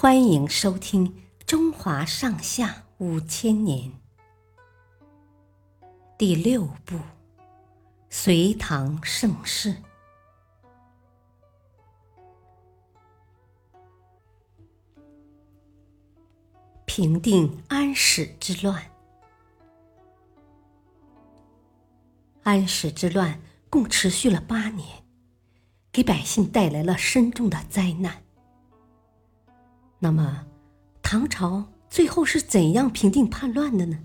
欢迎收听《中华上下五千年》第六部《隋唐盛世》，平定安史之乱。安史之乱共持续了八年，给百姓带来了深重的灾难。那么，唐朝最后是怎样平定叛乱的呢？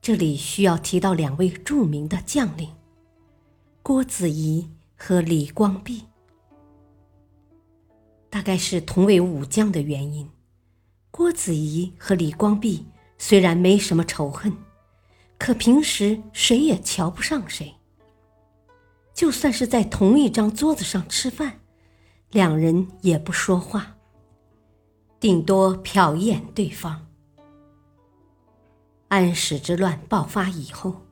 这里需要提到两位著名的将领：郭子仪和李光弼。大概是同为武将的原因，郭子仪和李光弼虽然没什么仇恨，可平时谁也瞧不上谁。就算是在同一张桌子上吃饭，两人也不说话。顶多瞟一眼对方。安史之乱爆发以后，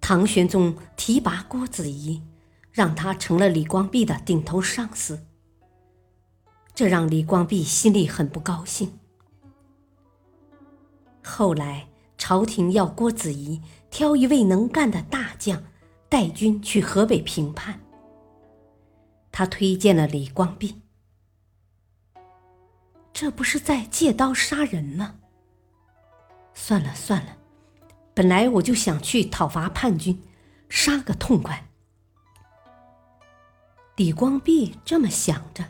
唐玄宗提拔郭子仪，让他成了李光弼的顶头上司。这让李光弼心里很不高兴。后来朝廷要郭子仪挑一位能干的大将，带军去河北平叛。他推荐了李光弼。这不是在借刀杀人吗？算了算了，本来我就想去讨伐叛军，杀个痛快。李光弼这么想着，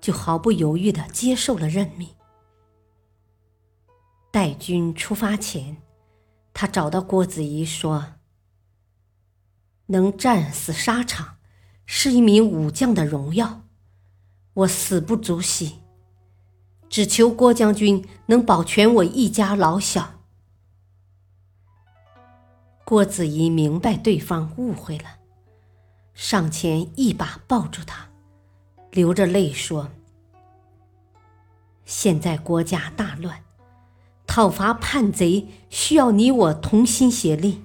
就毫不犹豫的接受了任命。带军出发前，他找到郭子仪说：“能战死沙场，是一名武将的荣耀，我死不足惜。”只求郭将军能保全我一家老小。郭子仪明白对方误会了，上前一把抱住他，流着泪说：“现在国家大乱，讨伐叛贼需要你我同心协力。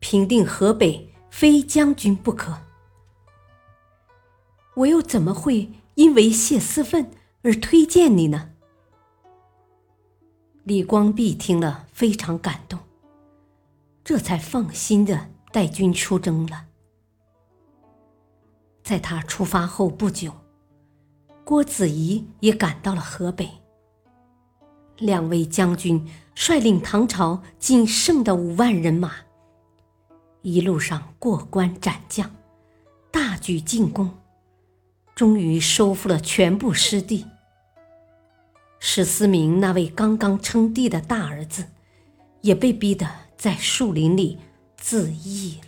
平定河北非将军不可，我又怎么会因为泄私愤？”而推荐你呢？李光弼听了非常感动，这才放心的带军出征了。在他出发后不久，郭子仪也赶到了河北。两位将军率领唐朝仅剩的五万人马，一路上过关斩将，大举进攻。终于收复了全部失地。史思明那位刚刚称帝的大儿子，也被逼得在树林里自缢了。